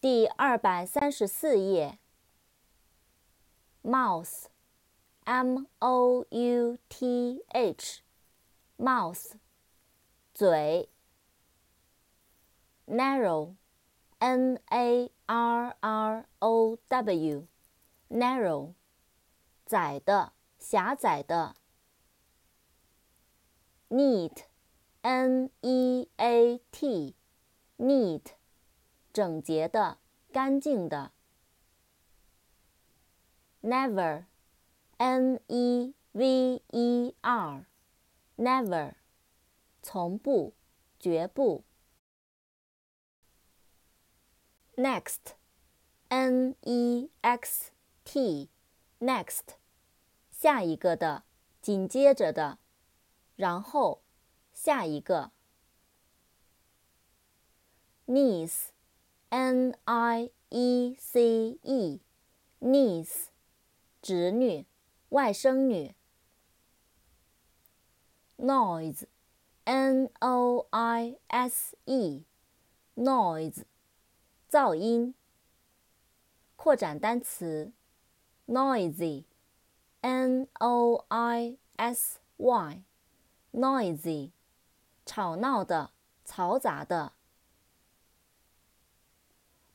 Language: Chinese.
第二百三十四页。mouth，m o u t h，mouth，嘴。narrow，n a r r o w，narrow，窄的，狭窄的。neat，n e a t，neat，整洁的，干净的。never，n e v e r，never，从不，绝不。next，n e x t，next，下一个的，紧接着的。然后，下一个。Knees n i e c e，niece，侄女，外甥女。noise，n o i s e，noise，噪音。扩展单词，noisy，n o i s y。noisy，吵闹的，嘈杂的。